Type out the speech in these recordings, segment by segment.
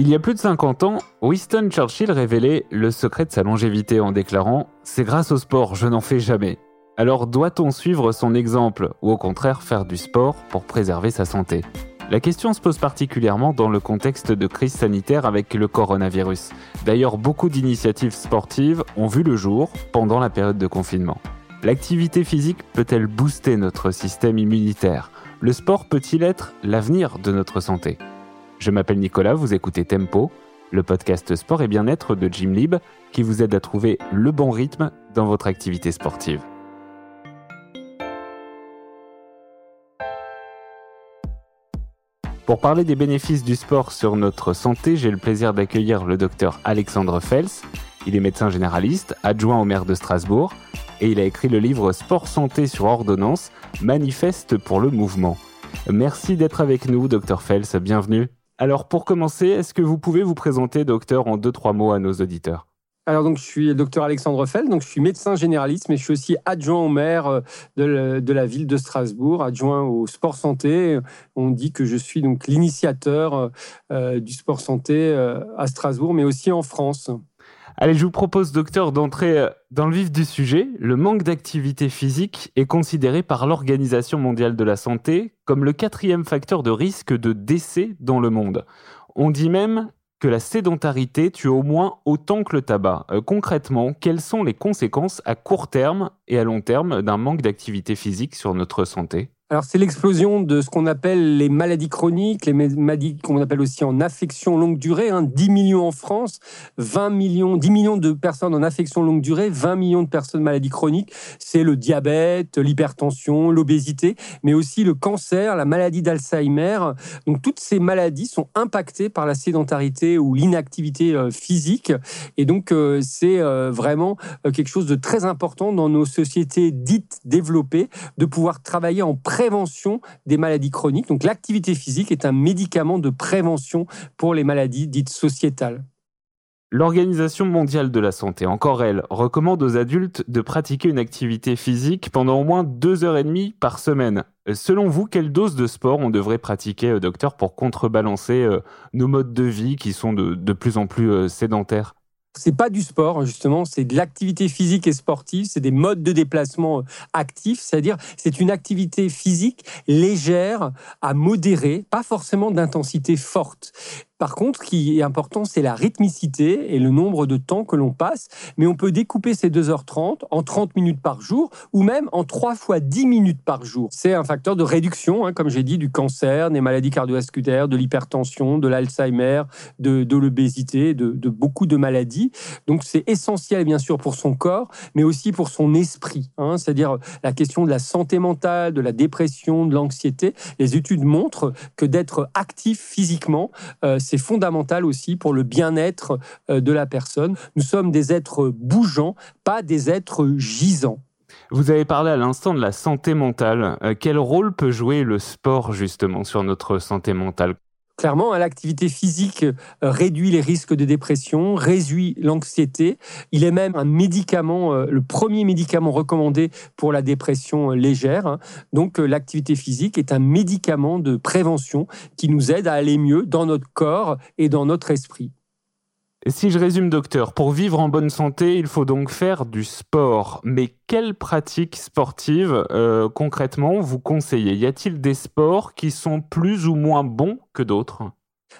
Il y a plus de 50 ans, Winston Churchill révélait le secret de sa longévité en déclarant ⁇ C'est grâce au sport, je n'en fais jamais ⁇ Alors doit-on suivre son exemple ou au contraire faire du sport pour préserver sa santé? La question se pose particulièrement dans le contexte de crise sanitaire avec le coronavirus. D'ailleurs, beaucoup d'initiatives sportives ont vu le jour pendant la période de confinement. L'activité physique peut-elle booster notre système immunitaire? Le sport peut-il être l'avenir de notre santé? Je m'appelle Nicolas, vous écoutez Tempo, le podcast sport et bien-être de Jim Lib qui vous aide à trouver le bon rythme dans votre activité sportive. Pour parler des bénéfices du sport sur notre santé, j'ai le plaisir d'accueillir le docteur Alexandre Fels. Il est médecin généraliste, adjoint au maire de Strasbourg, et il a écrit le livre Sport Santé sur ordonnance, manifeste pour le mouvement. Merci d'être avec nous, docteur Fels, bienvenue. Alors pour commencer, est-ce que vous pouvez vous présenter, docteur, en deux, trois mots à nos auditeurs? Alors donc je suis le docteur Alexandre Fell, donc je suis médecin généraliste, mais je suis aussi adjoint au maire euh, de, la ville de Strasbourg, adjoint au sport santé. On dit que je suis donc l'initiateur euh, euh, du sport santé à Strasbourg, mais aussi en France. Allez, je vous propose, docteur, d'entrer dans le vif du sujet. Le manque d'activité physique est considéré par l'Organisation mondiale de la santé comme le quatrième facteur de risque de décès dans le monde. On dit même que la sédentarité tue au moins autant que le tabac. Euh, concrètement, quelles sont les conséquences à court terme et à long terme d'un manque d'activité physique sur notre santé? Alors, c'est l'explosion de ce qu'on appelle les maladies chroniques, les maladies qu'on appelle aussi en affection longue durée. 10 hein. millions en France, 20 millions, 10 millions de personnes en affection longue durée, 20 millions de personnes maladies chroniques. C'est le diabète, l'hypertension, l'obésité, mais aussi le cancer, la maladie d'Alzheimer. Donc, toutes ces maladies sont impactées par la sédentarité ou l'inactivité euh, physique. Et donc, euh, c'est euh, vraiment quelque chose de très important dans nos sociétés dites développées de pouvoir travailler en pré prévention des maladies chroniques. Donc l'activité physique est un médicament de prévention pour les maladies dites sociétales. L'Organisation mondiale de la santé, encore elle, recommande aux adultes de pratiquer une activité physique pendant au moins deux heures et demie par semaine. Selon vous, quelle dose de sport on devrait pratiquer, euh, docteur, pour contrebalancer euh, nos modes de vie qui sont de, plus en plus euh, sédentaires? C'est pas du sport justement, c'est de l'activité physique et sportive, c'est des modes de déplacement euh, actifs, c'est-à-dire c'est une activité physique légère à modérée, pas forcément d'intensité forte. Par contre, ce qui est important, c'est la rythmicité et le nombre de temps que l'on passe. Mais on peut découper ces 2h30 en 30 minutes par jour ou même en 3 fois 10 minutes par jour. C'est un facteur de réduction, hein, comme j'ai dit, du cancer, des maladies cardiovasculaires, de l'hypertension, de l'Alzheimer, de, l'obésité, de, beaucoup de maladies. Donc c'est essentiel, bien sûr, pour son corps, mais aussi pour son esprit. Hein, c'est-à-dire la question de la santé mentale, de la dépression, de l'anxiété. Les études montrent que d'être actif physiquement, euh, c'est fondamental aussi pour le bien-être euh, de la personne. Nous sommes des êtres bougeants, pas des êtres gisants. Vous avez parlé à l'instant de la santé mentale. Euh, quel rôle peut jouer le sport justement sur notre santé mentale? Clairement, hein, l'activité physique euh, réduit les risques de dépression, réduit l'anxiété. Il est même un médicament, euh, le premier médicament recommandé pour la dépression euh, légère. Hein. Donc l'activité physique est un médicament de prévention qui nous aide à aller mieux dans notre corps et dans notre esprit. Si je résume, docteur, pour vivre en bonne santé, il faut donc faire du sport. Mais quelles pratiques sportives, euh, concrètement, vous conseillez? Y a-t-il des sports qui sont plus ou moins bons que d'autres?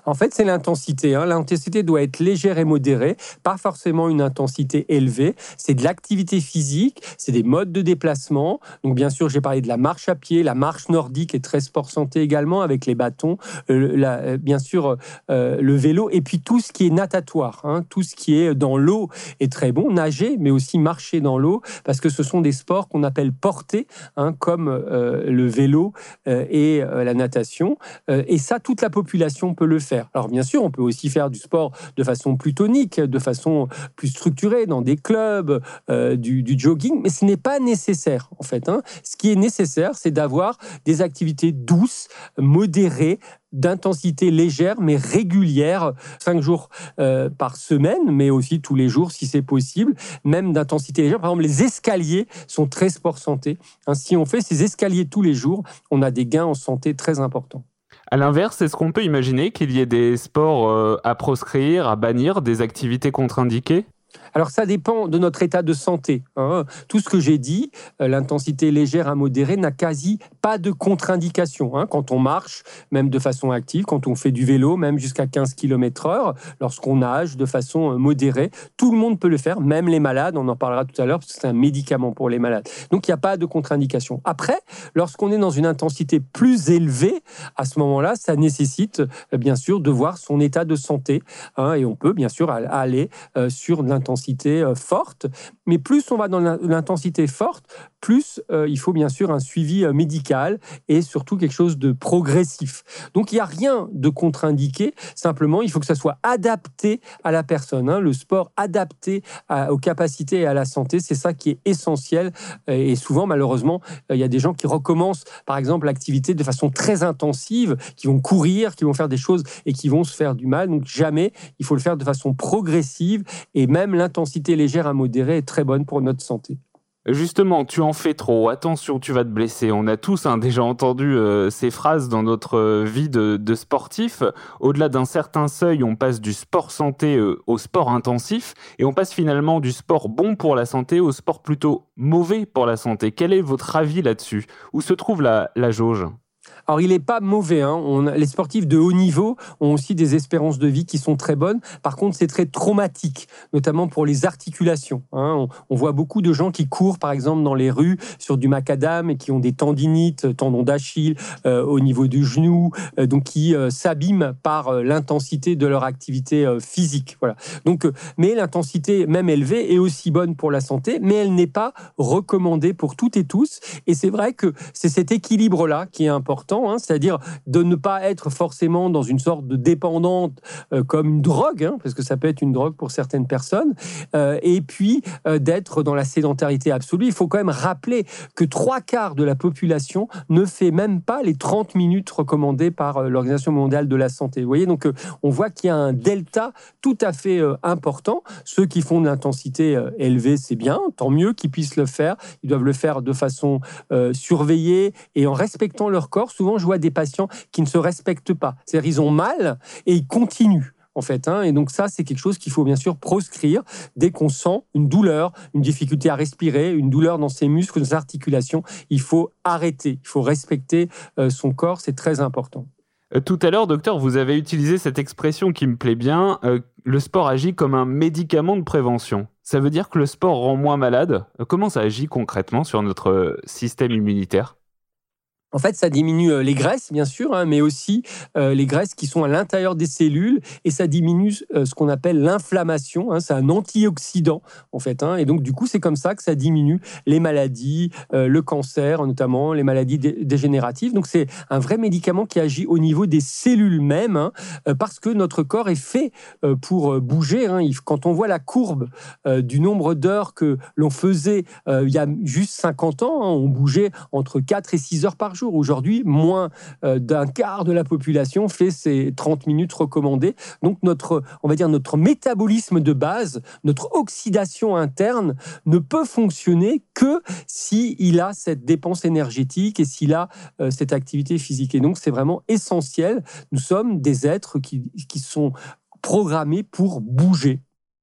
En fait, c'est l'intensité. Hein. L'intensité doit être légère et modérée, pas forcément une intensité élevée. C'est de l'activité physique, c'est des modes de déplacement. Donc, bien sûr, j'ai parlé de la marche à pied, la marche nordique est très sport santé également, avec les bâtons, euh, euh, bien sûr, euh, le vélo, et puis tout ce qui est natatoire, hein. tout ce qui est dans l'eau est très bon. Nager, mais aussi marcher dans l'eau, parce que ce sont des sports qu'on appelle portés, hein, comme le vélo et la natation. et ça, toute la population peut le faire. Alors bien sûr, on peut aussi faire du sport de façon plus tonique, de façon plus structurée, dans des clubs, euh, du, jogging, mais ce n'est pas nécessaire en fait. Hein. Ce qui est nécessaire, c'est d'avoir des activités douces, modérées, d'intensité légère mais régulière, cinq jours euh, par semaine, mais aussi tous les jours si c'est possible, même d'intensité légère. Par exemple, les escaliers sont très sport santé. Si on fait ces escaliers tous les jours, on a des gains en santé très importants. À l'inverse, est-ce qu'on peut imaginer qu'il y ait des sports euh, à proscrire, à bannir, des activités contre-indiquées? Alors ça dépend de notre état de santé. Hein. Tout ce que j'ai dit, euh, l'intensité légère à modérée n'a quasi pas de contre-indication. Hein. Quand on marche, même de façon active, quand on fait du vélo, même jusqu'à 15 km/h, lorsqu'on nage de façon euh, modérée, tout le monde peut le faire, même les malades. On en parlera tout à l'heure parce que c'est un médicament pour les malades. Donc il n'y a pas de contre-indication. Après, lorsqu'on est dans une intensité plus élevée, à ce moment-là, ça nécessite euh, bien sûr de voir son état de santé. Hein, et on peut bien sûr aller sur l'intensité euh, forte. Mais plus on va dans l'intensité forte, plus euh, il faut bien sûr un suivi euh, médical et surtout quelque chose de progressif. Donc il n'y a rien de contre-indiqué, simplement il faut que ça soit adapté à la personne. Hein. Le sport adapté aux capacités et à la santé, c'est ça qui est essentiel. Et souvent, malheureusement, il y a des gens qui recommencent, par exemple, l'activité de façon très intensive, qui vont courir, qui vont faire des choses et qui vont se faire du mal. Donc jamais, il faut le faire de façon progressive et même l'intensité légère à modérée est très bonne pour notre santé. Justement, tu en fais trop, attention, tu vas te blesser. On a tous hein, déjà entendu euh, ces phrases dans notre euh, vie de, sportif. Au-delà d'un certain seuil, on passe du sport santé euh, au sport intensif et on passe finalement du sport bon pour la santé au sport plutôt mauvais pour la santé. Quel est votre avis là-dessus? Où se trouve la jauge? Alors, il n'est pas mauvais. Hein. les sportifs de haut niveau ont aussi des espérances de vie qui sont très bonnes. Par contre, c'est très traumatique, notamment pour les articulations. Hein. On, voit beaucoup de gens qui courent, par exemple, dans les rues sur du macadam et qui ont des tendinites, tendons d'Achille euh, au niveau du genou, euh, donc qui euh, s'abîment par l'intensité de leur activité physique. Voilà. Donc, mais l'intensité, même élevée, est aussi bonne pour la santé, mais elle n'est pas recommandée pour toutes et tous. Et c'est vrai que c'est cet équilibre-là qui est important Hein, c'est-à-dire de ne pas être forcément dans une sorte de dépendante euh, comme une drogue, hein, parce que ça peut être une drogue pour certaines personnes, euh, et puis euh, d'être dans la sédentarité absolue. Il faut quand même rappeler que trois quarts de la population ne fait même pas les 30 minutes recommandées par l'Organisation mondiale de la santé. Vous voyez, donc on voit qu'il y a un delta tout à fait important. Ceux qui font de l'intensité élevée, c'est bien, tant mieux qu'ils puissent le faire. Ils doivent le faire de façon surveillée et en respectant leur corps souvent, je vois des patients qui ne se respectent pas. C'est-à-dire, ils ont mal et ils continuent en fait. Hein. Et donc ça, c'est quelque chose qu'il faut bien sûr proscrire dès qu'on sent une douleur, une difficulté à respirer, une douleur dans ses muscles, dans ses articulations. Il faut arrêter, il faut respecter euh, son corps, c'est très important. Euh, tout à l'heure, docteur, vous avez utilisé cette expression qui me plaît bien. Euh, le sport agit comme un médicament de prévention. Ça veut dire que le sport rend moins malade. Comment ça agit concrètement sur notre système immunitaire? En fait, ça diminue euh, les graisses, bien sûr, hein, mais aussi euh, les graisses qui sont à l'intérieur des cellules, et ça diminue euh, ce qu'on appelle l'inflammation. Hein, c'est un antioxydant, en fait. Hein, et donc, du coup, c'est comme ça que ça diminue les maladies, le cancer, notamment les maladies dégénératives. Donc, c'est un vrai médicament qui agit au niveau des cellules mêmes, parce que notre corps est fait pour bouger. Quand on voit la courbe du nombre d'heures que l'on faisait il y a juste 50 ans, on bougeait entre 4 et 6 heures par jour Aujourd'hui, moins euh, d'un quart de la population fait ces 30 minutes recommandées. Donc notre, on va dire notre métabolisme de base, notre oxydation interne ne peut fonctionner que si a cette dépense énergétique et s'il a euh, cette activité physique. Et donc c'est vraiment essentiel. Nous sommes des êtres qui, qui sont programmés pour bouger.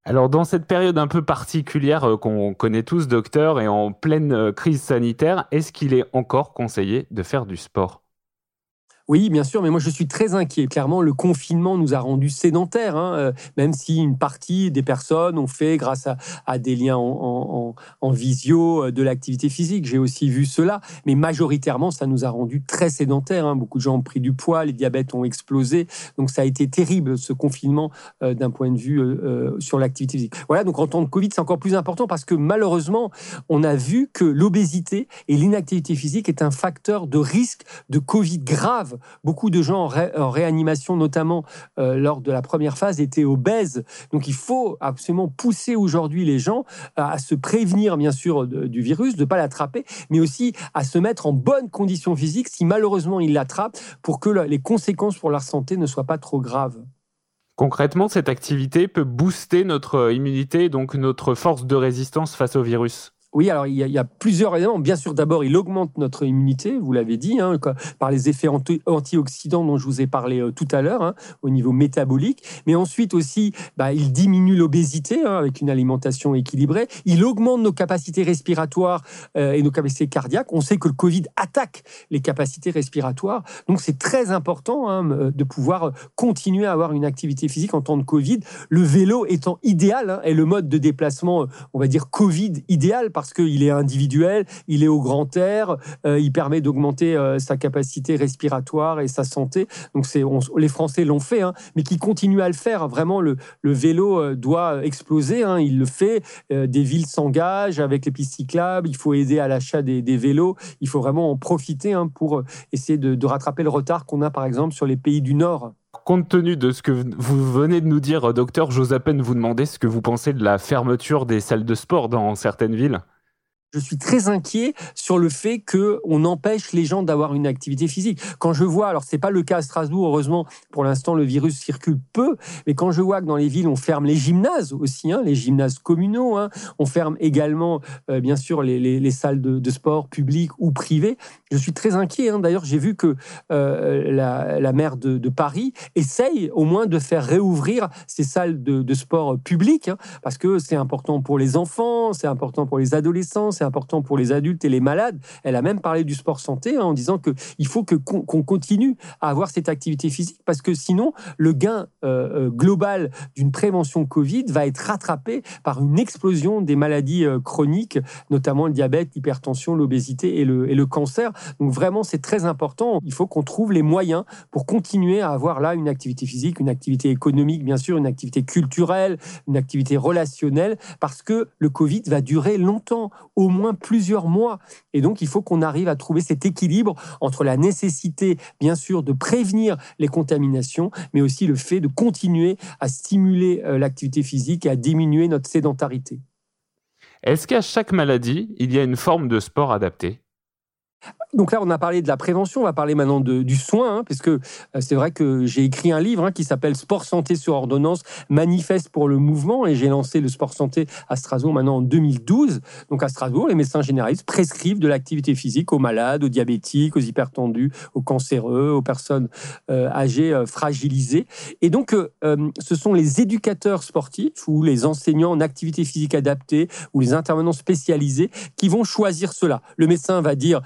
Alors dans cette période un peu particulière euh, qu'on connaît tous, docteur, et en pleine euh, crise sanitaire, est-ce qu'il est encore conseillé de faire du sport? Oui, bien sûr, mais moi je suis très inquiet. Clairement, le confinement nous a rendus sédentaires, hein, euh, même si une partie des personnes ont fait, grâce à, des liens en, visio, euh, de l'activité physique. J'ai aussi vu cela, mais majoritairement, ça nous a rendus très sédentaires. Hein. Beaucoup de gens ont pris du poids, les diabètes ont explosé, donc ça a été terrible ce confinement euh, d'un point de vue sur l'activité physique. Voilà, donc en temps de Covid, c'est encore plus important parce que malheureusement, on a vu que l'obésité et l'inactivité physique est un facteur de risque de Covid grave Beaucoup de gens en, réanimation, notamment euh, lors de la première phase, étaient obèses. Donc il faut absolument pousser aujourd'hui les gens à, se prévenir, bien sûr, du virus, de ne pas l'attraper, mais aussi à se mettre en bonne condition physique si malheureusement ils l'attrapent, pour que les conséquences pour leur santé ne soient pas trop graves. Concrètement, cette activité peut booster notre immunité, donc notre force de résistance face au virus. Oui, alors il y, a, plusieurs éléments. Bien sûr, d'abord, il augmente notre immunité, vous l'avez dit, hein, par les effets antioxydants dont je vous ai parlé euh, tout à l'heure, hein, au niveau métabolique. Mais ensuite aussi, bah, il diminue l'obésité hein, avec une alimentation équilibrée. Il augmente nos capacités respiratoires euh, et nos capacités cardiaques. On sait que le Covid attaque les capacités respiratoires. Donc c'est très important de pouvoir continuer à avoir une activité physique en temps de Covid. Le vélo étant idéal et le mode de déplacement, on va dire Covid idéal parce qu'il est individuel, il est au grand air, euh, il permet d'augmenter euh, sa capacité respiratoire et sa santé. Donc c'est, les Français l'ont fait, hein, mais qui continuent à le faire. Vraiment, le, vélo euh, doit exploser. Hein, il le fait. des villes s'engagent avec les pistes cyclables. Il faut aider à l'achat des, vélos. Il faut vraiment en profiter hein, pour essayer de, de rattraper le retard qu'on a, par exemple, sur les pays du Nord. Compte tenu de ce que vous venez de nous dire, docteur, j'ose à peine vous demander ce que vous pensez de la fermeture des salles de sport dans certaines villes. Je suis très inquiet sur le fait que on empêche les gens d'avoir une activité physique. Quand je vois, alors c'est pas le cas à Strasbourg, heureusement, pour l'instant le virus circule peu, mais quand je vois que dans les villes on ferme les gymnases aussi, hein, les gymnases communaux, hein, on ferme également euh, bien sûr les, salles de, sport publiques ou privées, je suis très inquiet. Hein. D'ailleurs, j'ai vu que euh, la, maire de, Paris essaye au moins de faire réouvrir ces salles de, de sport publiques, parce que c'est important pour les enfants, c'est important pour les adolescents c'est important pour les adultes et les malades. Elle a même parlé du sport santé hein, en disant qu'il faut qu'on continue à avoir cette activité physique parce que sinon le gain euh, euh, global d'une prévention Covid va être rattrapé par une explosion des maladies euh, chroniques, notamment le diabète, l'hypertension, l'obésité et le, et le cancer. Donc vraiment c'est très important. Il faut qu'on trouve les moyens pour continuer à avoir là une activité physique, une activité économique bien sûr, une activité culturelle, une activité relationnelle parce que le Covid va durer longtemps. Au moins plusieurs mois. Et donc, il faut qu'on arrive à trouver cet équilibre entre la nécessité, bien sûr, de prévenir les contaminations, mais aussi le fait de continuer à stimuler euh, l'activité physique et à diminuer notre sédentarité. Est-ce qu'à chaque maladie, il y a une forme de sport adaptée donc là, on a parlé de la prévention, on va parler maintenant du soin, hein, puisque euh, c'est vrai que j'ai écrit un livre hein, qui s'appelle Sport Santé sur ordonnance, manifeste pour le mouvement, et j'ai lancé le Sport Santé à Strasbourg maintenant en 2012. Donc à Strasbourg, les médecins généralistes prescrivent de l'activité physique aux malades, aux diabétiques, aux hypertendus, aux cancéreux, aux personnes euh, âgées euh, fragilisées. Et donc, ce sont les éducateurs sportifs ou les enseignants en activité physique adaptée ou les intervenants spécialisés qui vont choisir cela. Le médecin va dire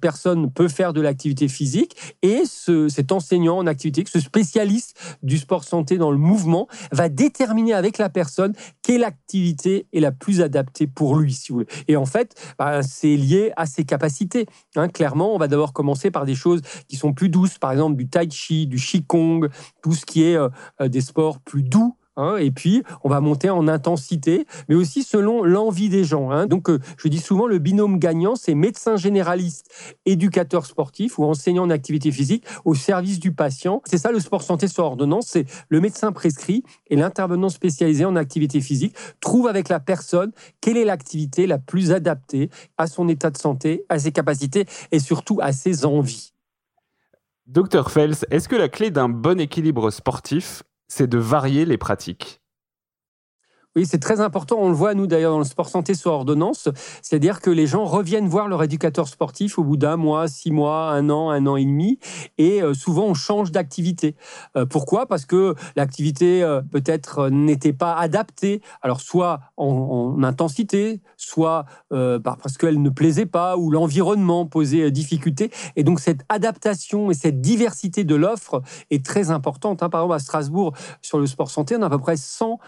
personne peut faire de l'activité physique et ce, cet enseignant en activité, ce spécialiste du sport santé dans le mouvement, va déterminer avec la personne quelle activité est la plus adaptée pour lui, si vous. Et en fait, bah, c'est lié à ses capacités. Hein. clairement, on va d'abord commencer par des choses qui sont plus douces, par exemple du tai chi, du qigong, tout ce qui est euh, euh, des sports plus doux Hein, et puis, on va monter en intensité, mais aussi selon l'envie des gens. Hein. Donc, euh, je dis souvent, le binôme gagnant, c'est médecin généraliste, éducateur sportif ou enseignant en activité physique au service du patient. C'est ça le sport santé sur ordonnance, c'est le médecin prescrit et l'intervenant spécialisé en activité physique trouve avec la personne quelle est l'activité la plus adaptée à son état de santé, à ses capacités et surtout à ses envies. Docteur Fels, est-ce que la clé d'un bon équilibre sportif c'est de varier les pratiques. Oui, c'est très important. On le voit, nous, d'ailleurs, dans le sport santé sur ordonnance. C'est-à-dire que les gens reviennent voir leur éducateur sportif au bout d'un mois, six mois, un an, un an et demi. Et euh, souvent, on change d'activité. Euh, pourquoi? Parce que l'activité, euh, peut-être, n'était pas adaptée. Alors, soit en, intensité, soit parce qu'elle ne plaisait pas, ou l'environnement posait difficulté. Et donc, cette adaptation et cette diversité de l'offre est très importante. Hein. Par exemple, à Strasbourg, sur le sport santé, on a à peu près 100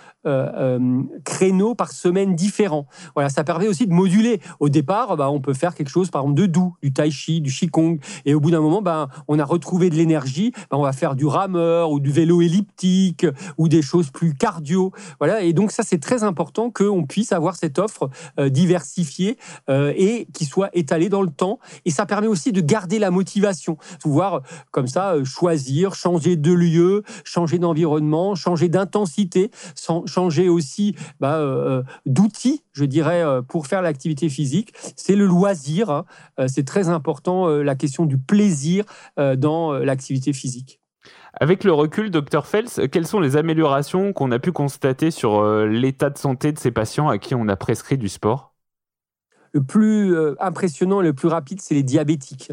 créneaux par semaine différents. Voilà, ça permet aussi de moduler. Au départ, bah, on peut faire quelque chose, par exemple, de doux, du tai chi, du qigong, et au bout d'un moment, bah, on a retrouvé de l'énergie. Bah, on va faire du rameur ou du vélo elliptique ou des choses plus cardio. Voilà, et donc ça, c'est très important qu'on puisse avoir cette offre euh, diversifiée euh, et qui soit étalée dans le temps. Et ça permet aussi de garder la motivation, pouvoir comme ça euh, choisir, changer de lieu, changer d'environnement, changer d'intensité, changer aussi bah, euh, euh, d'outils, je dirais, euh, pour faire l'activité physique. C'est le loisir. Hein. c'est très important, la question du plaisir dans l'activité physique. Avec le recul, docteur Fels, quelles sont les améliorations qu'on a pu constater sur l'état de santé de ces patients à qui on a prescrit du sport? Le plus euh, impressionnant et le plus rapide, c'est les diabétiques.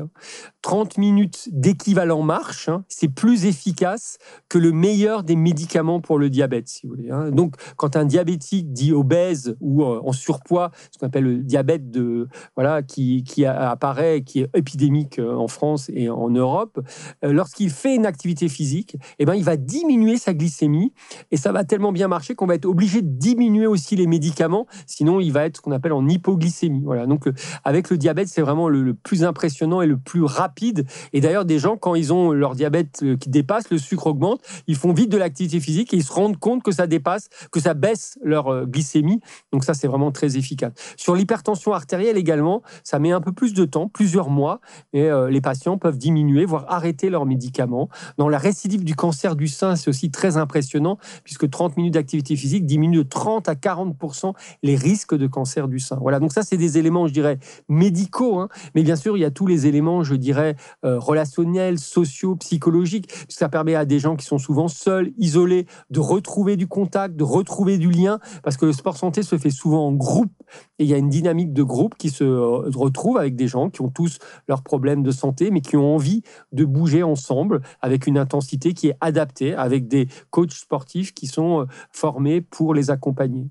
30 hein. minutes d'équivalent marche, hein, c'est plus efficace que le meilleur des médicaments pour le diabète, si vous voulez. Hein. Donc, quand un diabétique dit obèse ou euh, en surpoids, ce qu'on appelle le diabète de, voilà, qui, qui apparaît, qui est épidémique euh, en France et en Europe, lorsqu'il fait une activité physique, eh ben, il va diminuer sa glycémie et ça va tellement bien marcher qu'on va être obligé de diminuer aussi les médicaments, sinon il va être ce qu'on appelle en hypoglycémie. Voilà. Donc euh, avec le diabète, c'est vraiment le, plus impressionnant et le plus rapide. Et d'ailleurs, des gens quand ils ont leur diabète euh, qui dépasse, le sucre augmente, ils font vite de l'activité physique et ils se rendent compte que ça dépasse, que ça baisse leur euh, glycémie. Donc ça, c'est vraiment très efficace. Sur l'hypertension artérielle également, ça met un peu plus de temps, plusieurs mois, et les patients peuvent diminuer, voire arrêter leurs médicaments. Dans la récidive du cancer du sein, c'est aussi très impressionnant puisque 30 minutes d'activité physique diminuent de 30 à 40% les risques de cancer du sein. Voilà, donc ça, c'est des éléments, je dirais, médicaux, hein. mais bien sûr, il y a tous les éléments, je dirais, euh, relationnels, sociaux, psychologiques. Ça permet à des gens qui sont souvent seuls, isolés, de retrouver du contact, de retrouver du lien, parce que le sport santé se fait souvent en groupe, et il y a une dynamique de groupe qui se euh, retrouve avec des gens qui ont tous leurs problèmes de santé, mais qui ont envie de bouger ensemble avec une intensité qui est adaptée, avec des coachs sportifs qui sont euh, formés pour les accompagner.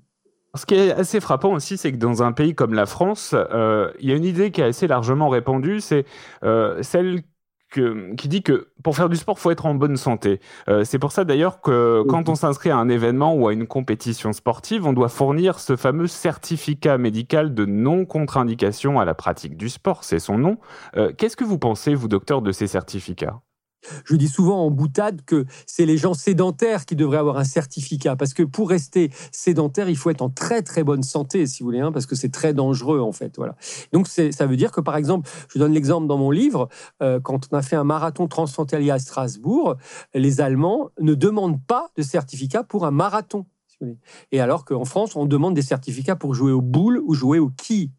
Ce qui est assez frappant aussi, c'est que dans un pays comme la France, euh, il y a une idée qui est assez largement répandue, c'est euh, celle qui dit que pour faire du sport, faut être en bonne santé. Euh, c'est pour ça d'ailleurs que quand on s'inscrit à un événement ou à une compétition sportive, on doit fournir ce fameux certificat médical de non-contre-indication à la pratique du sport, c'est son nom. Qu'est-ce que vous pensez, vous docteur, de ces certificats? Je dis souvent en boutade que c'est les gens sédentaires qui devraient avoir un certificat, parce que pour rester sédentaire, il faut être en très très bonne santé, si vous voulez, hein, parce que c'est très dangereux en fait. Voilà. Donc ça veut dire que par exemple, je donne l'exemple dans mon livre, euh, quand on a fait un marathon transfrontalier à Strasbourg, les Allemands ne demandent pas de certificat pour un marathon. Et alors qu'en France, on demande des certificats pour jouer au boule ou jouer au qui.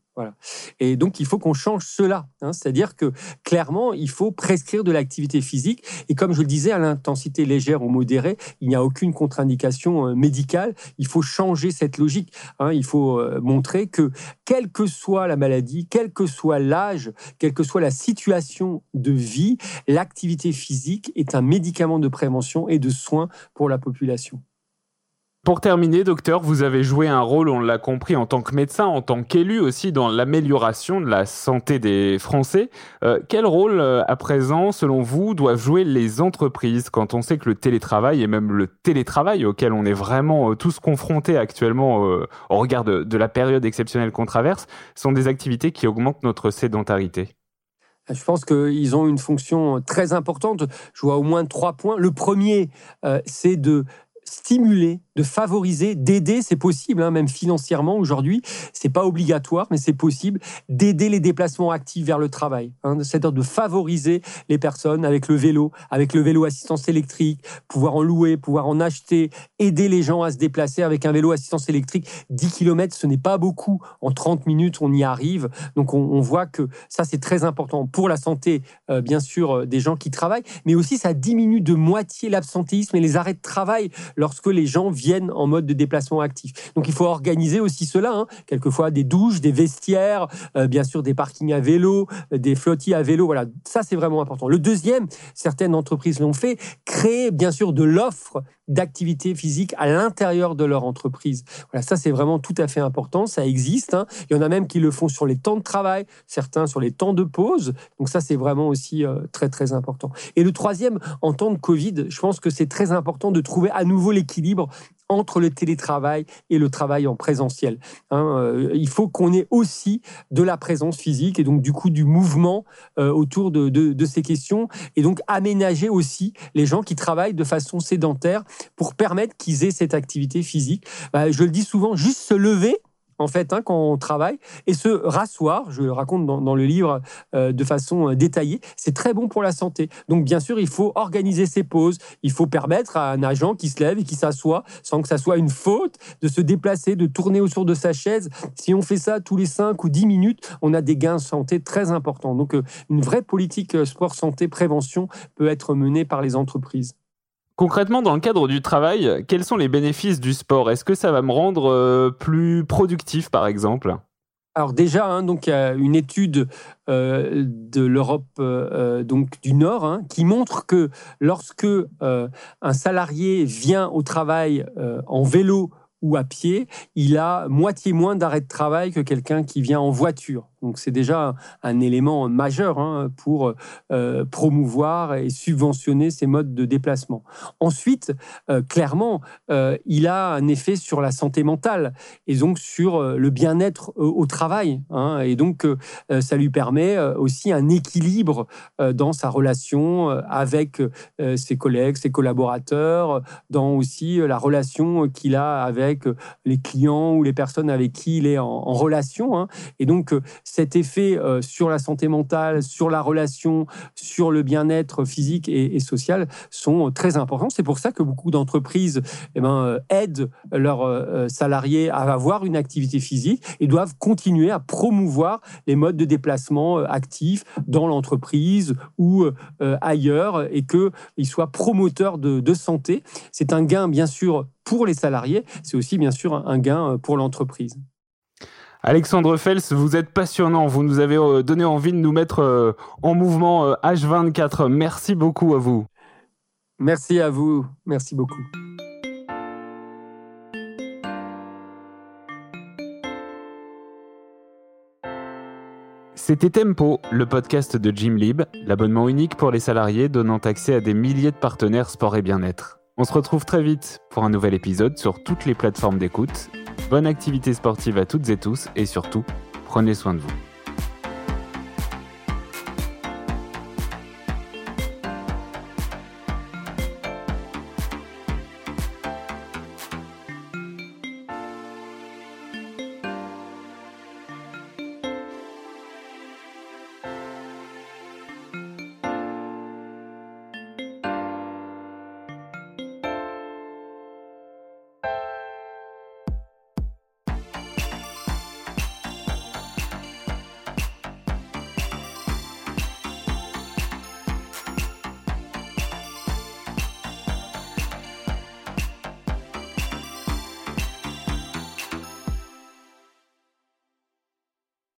Et donc, il faut qu'on change cela. Hein. C'est-à-dire que clairement, il faut prescrire de l'activité physique. Et comme je le disais, à l'intensité légère ou modérée, il n'y a aucune contre-indication euh, médicale. Il faut changer cette logique. Hein. Il faut euh, montrer que, quelle que soit la maladie, quel que soit l'âge, quelle que soit la situation de vie, l'activité physique est un médicament de prévention et de soins pour la population. Pour terminer, docteur, vous avez joué un rôle, on l'a compris, en tant que médecin, en tant qu'élu aussi dans l'amélioration de la santé des Français. Euh, quel rôle, euh, à présent, selon vous, doivent jouer les entreprises quand on sait que le télétravail et même le télétravail auquel on est vraiment euh, tous confrontés actuellement au regard de, la période exceptionnelle qu'on traverse, sont des activités qui augmentent notre sédentarité? Je pense qu'ils ont une fonction très importante. Je vois au moins trois points. Le premier, c'est de stimuler de favoriser, d'aider, c'est possible, hein, même financièrement aujourd'hui, c'est pas obligatoire, mais c'est possible d'aider les déplacements actifs vers le travail. Hein, c'est-à-dire de favoriser les personnes avec le vélo, avec le vélo assistance électrique, pouvoir en louer, pouvoir en acheter, aider les gens à se déplacer avec un vélo assistance électrique. 10 km, ce n'est pas beaucoup. En 30 minutes, on y arrive. Donc on, voit que ça, c'est très important pour la santé, euh, bien sûr, euh, des gens qui travaillent, mais aussi ça diminue de moitié l'absentéisme et les arrêts de travail lorsque les gens viennent en mode de déplacement actif. Donc il faut organiser aussi cela, hein. quelquefois des douches, des vestiaires, euh, bien sûr des parkings à vélo, des flottilles à vélo. Voilà, ça c'est vraiment important. Le deuxième, certaines entreprises l'ont fait, créer bien sûr de l'offre d'activité physique à l'intérieur de leur entreprise. Voilà, ça c'est vraiment tout à fait important, ça existe. Hein. Il y en a même qui le font sur les temps de travail, certains sur les temps de pause. Donc ça c'est vraiment aussi euh, très très important. Et le troisième, en temps de Covid, je pense que c'est très important de trouver à nouveau l'équilibre entre le télétravail et le travail en présentiel. Hein, euh, il faut qu'on ait aussi de la présence physique et donc du coup du mouvement euh, autour de, ces questions et donc aménager aussi les gens qui travaillent de façon sédentaire pour permettre qu'ils aient cette activité physique. Bah, je le dis souvent, juste se lever en fait, hein, quand on travaille, et se rasseoir, je le raconte dans, le livre euh, de façon euh, détaillée, c'est très bon pour la santé. Donc, bien sûr, il faut organiser ses pauses, il faut permettre à un agent qui se lève et qui s'assoit, sans que ça soit une faute, de se déplacer, de tourner autour de sa chaise. Si on fait ça tous les 5 ou 10 minutes, on a des gains de santé très importants. Donc, euh, une vraie politique sport-santé-prévention peut être menée par les entreprises. Concrètement, dans le cadre du travail, quels sont les bénéfices du sport? Est-ce que ça va me rendre euh, plus productif, par exemple? Alors déjà, hein, il y a une étude euh, de l'Europe euh, donc du Nord hein, qui montre que lorsque un salarié vient au travail en vélo ou à pied, il a moitié moins d'arrêt de travail que quelqu'un qui vient en voiture. Donc c'est déjà un élément majeur hein, pour euh, promouvoir et subventionner ces modes de déplacement. Ensuite, euh, clairement, euh, il a un effet sur la santé mentale et donc sur le bien-être au travail. Hein. et donc ça lui permet aussi un équilibre dans sa relation avec ses collègues, ses collaborateurs, dans aussi la relation qu'il a avec les clients ou les personnes avec qui il est en, relation. Hein. Et donc cet effet euh, sur la santé mentale, sur la relation, sur le bien-être physique et, social sont très importants. C'est pour ça que beaucoup d'entreprises eh ben, euh, aident leurs euh, salariés à avoir une activité physique et doivent continuer à promouvoir les modes de déplacement actifs dans l'entreprise ou ailleurs et qu'ils soient promoteurs de santé. C'est un gain, bien sûr, pour les salariés, c'est aussi, bien sûr, un gain pour l'entreprise. Alexandre Fels, vous êtes passionnant. Vous nous avez euh, donné envie de nous mettre euh, en mouvement H24. Euh, Merci beaucoup à vous. Merci à vous. Merci beaucoup. C'était Tempo, le podcast de Lib, l'abonnement unique pour les salariés donnant accès à des milliers de partenaires sport et bien-être. On se retrouve très vite pour un nouvel épisode sur toutes les plateformes d'écoute Bonne activité sportive à toutes et tous et surtout, prenez soin de vous.